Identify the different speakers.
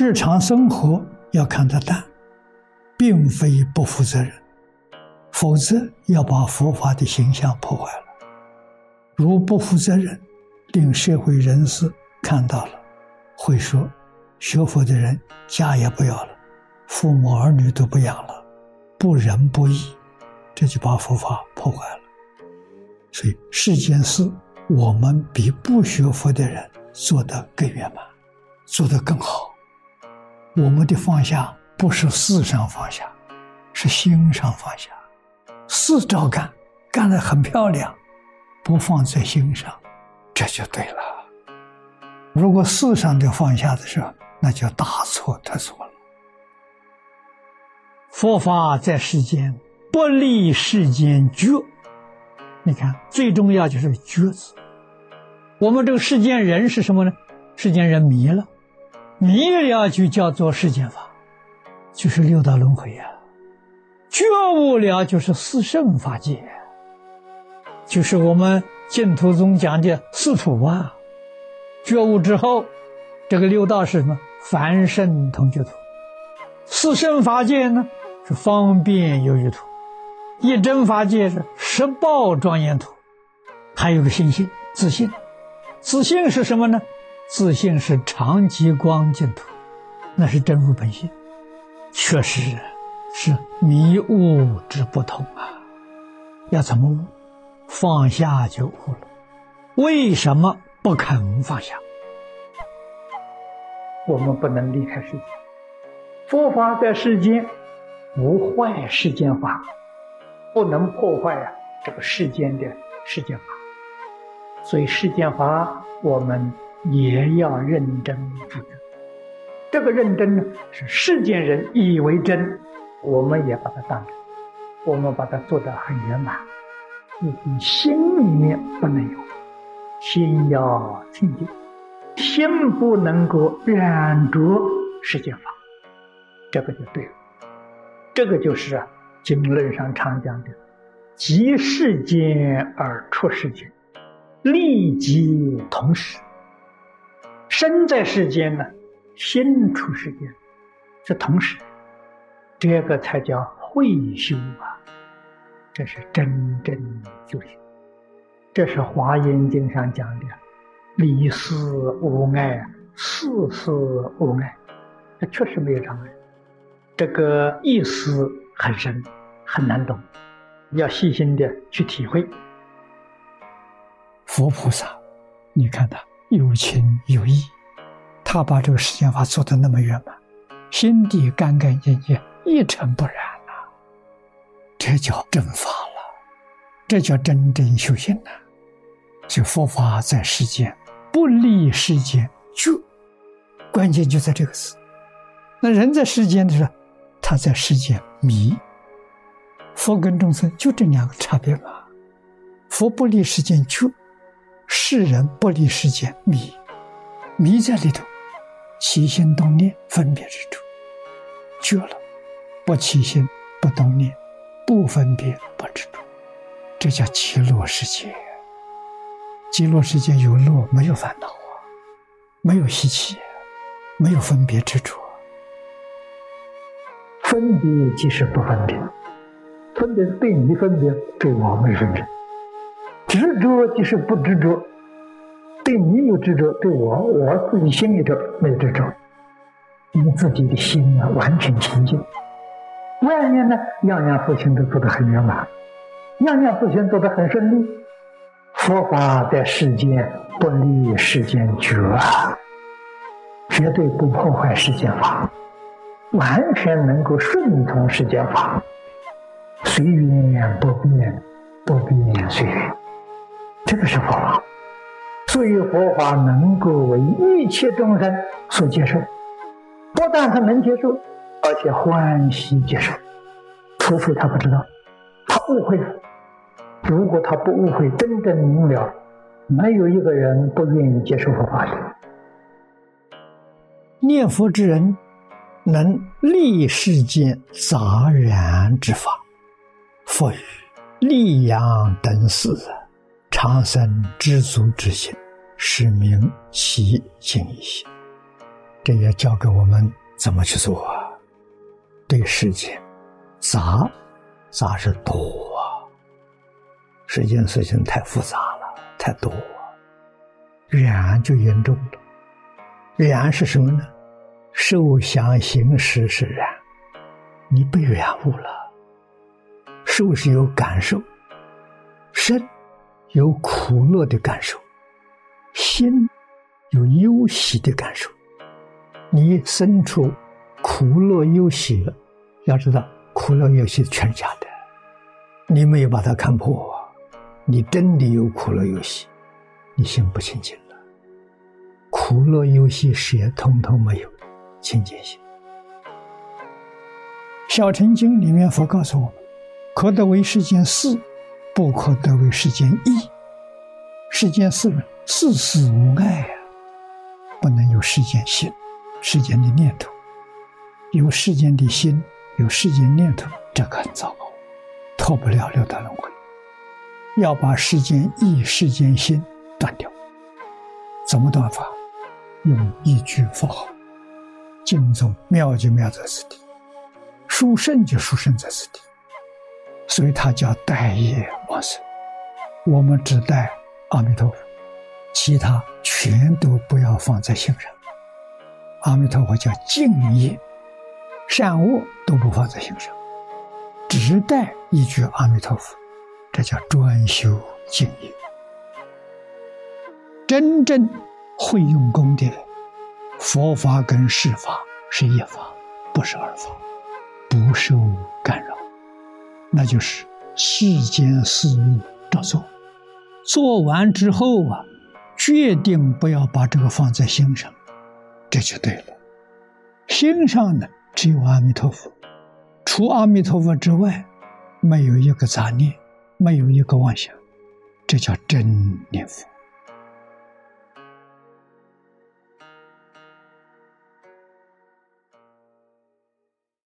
Speaker 1: 日常生活要看得淡，并非不负责任，否则要把佛法的形象破坏了。如不负责任，令社会人士看到了，会说学佛的人家也不要了，父母儿女都不养了，不仁不义，这就把佛法破坏了。所以世间事，我们比不学佛的人做得更圆满，做得更好。我们的放下不是事上放下，是心上放下。事照干，干得很漂亮，不放在心上，这就对了。如果事上的放下的时候，那就大错特错了。佛法在世间，不离世间觉。你看，最重要就是“觉”字。我们这个世间人是什么呢？世间人迷了。迷了就叫做世间法，就是六道轮回呀；觉悟了就是四圣法界，就是我们净土宗讲的四土啊。觉悟之后，这个六道是什么？凡圣同居土。四圣法界呢，是方便有余土；一真法界是十报庄严土。还有个心性，自信。自信是什么呢？自信是常寂光净土，那是真如本性，确实是迷悟之不同啊！要怎么悟？放下就悟了。为什么不肯放下？我们不能离开世间，佛法在世间，无坏世间法，不能破坏啊这个世间的世间法。所以世间法我们。也要认真负责。这个认真呢，是世间人以为真，我们也把它当真，我们把它做得很圆满。自己心里面不能有，心要清净，心不能够染着世间法，这个就对了。这个就是啊，经论上常讲的“即世间而出世间，立即同时”。身在世间呢，心出世间，是同时，这个才叫会修啊！这是真正修行。这是《华严经》上讲的“离思无碍，事事无碍”，这确实没有障碍。这个意思很深，很难懂，要细心的去体会。佛菩萨，你看他。有情有义，他把这个世间法做得那么圆满，心地干干净净，一尘不染呐，这叫正法了，这叫真正修行呐。就佛法在世间，不离世间就，关键就在这个字。那人在世间的时候，他在世间迷。佛跟众生就这两个差别嘛，佛不离世间就。世人不离世间迷，迷在里头，起心动念分别之处，绝了；不起心不动念，不分别不执着，这叫极乐世界。极乐世界有乐，没有烦恼啊，没有习气，没有分别执着。分别即是不分别，分别是对你分别，对我没分别。执着就是不执着，对你有执着，对我我自己心里头没有执着，你自己的心啊完全清净。外面呢，样样事情都做得很圆满，样样事情做得很顺利。佛法在世间不离世间觉，绝对不破坏世间法，完全能够顺从世间法，随缘不变，不变随缘。这个是佛法，所以佛法能够为一切众生所接受，不但他能接受，而且欢喜接受。除非他不知道，他误会了。如果他不误会，真正明了，没有一个人不愿意接受佛法的。念佛之人，能立世间杂然之法，佛语利养等事。长生知足之心，是明其心一心。
Speaker 2: 这也教给我们怎么去做啊。对世间杂，杂是多啊。世间事情太复杂了，太多，染就严重了。染是什么呢？受想行识是染，你被染污了。受是有感受，身有苦乐的感受，心有忧喜的感受。你生出苦乐忧喜了，要知道苦乐忧喜全是假的，你没有把它看破，你真的有苦乐忧喜，你心不清净了。苦乐忧喜也通通没有，清净心。小乘经里面佛告诉我们：可得为世间事，不可得为世间义。世间事事事无碍啊，不能有世间心。世间的念头，有世间的心，有世间念头，这个很糟糕，脱不了六道轮回。要把世间意、世间心断掉，怎么断法？用一句佛号，经中妙就妙在此地，殊胜就殊胜在此地。所以它叫待业往生。我们只带阿弥陀佛，其他全都不要放在心上。阿弥陀佛叫敬业，善恶都不放在心上，只带一句阿弥陀佛，这叫专修敬业。真正会用功的人佛法跟世法是一法，不是二法，不受干扰，那就是世间事物照做，做完之后啊，决定不要把这个放在心上。这就对了，心上呢只有阿弥陀佛，除阿弥陀佛之外，没有一个杂念，没有一个妄想，这叫真念佛。